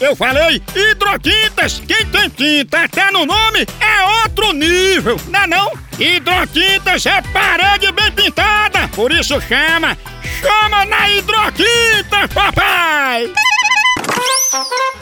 Eu falei hidrotintas. Quem tem tinta até no nome é outro nível, não é não? Hidrotintas é parede bem pintada, por isso chama. Chama na hidrotinta, papai!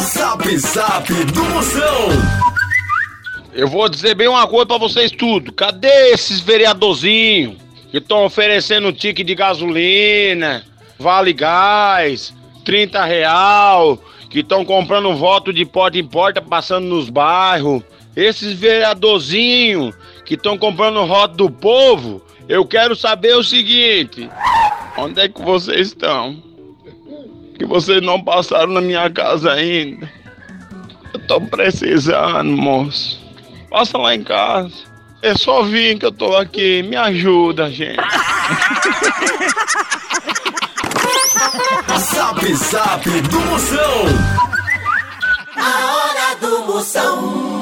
Zap Zap do Moção. Eu vou dizer bem uma coisa pra vocês tudo. Cadê esses vereadorzinhos que estão oferecendo tique de gasolina, vale gás, 30 real, que estão comprando voto de porta em porta, passando nos bairros? Esses vereadorzinhos que estão comprando voto do povo, eu quero saber o seguinte: onde é que vocês estão? Que vocês não passaram na minha casa ainda. Eu tô precisando, moço. Passa lá em casa. É só vir que eu tô aqui. Me ajuda, gente. Zap Zap do Moção. A hora do Moção.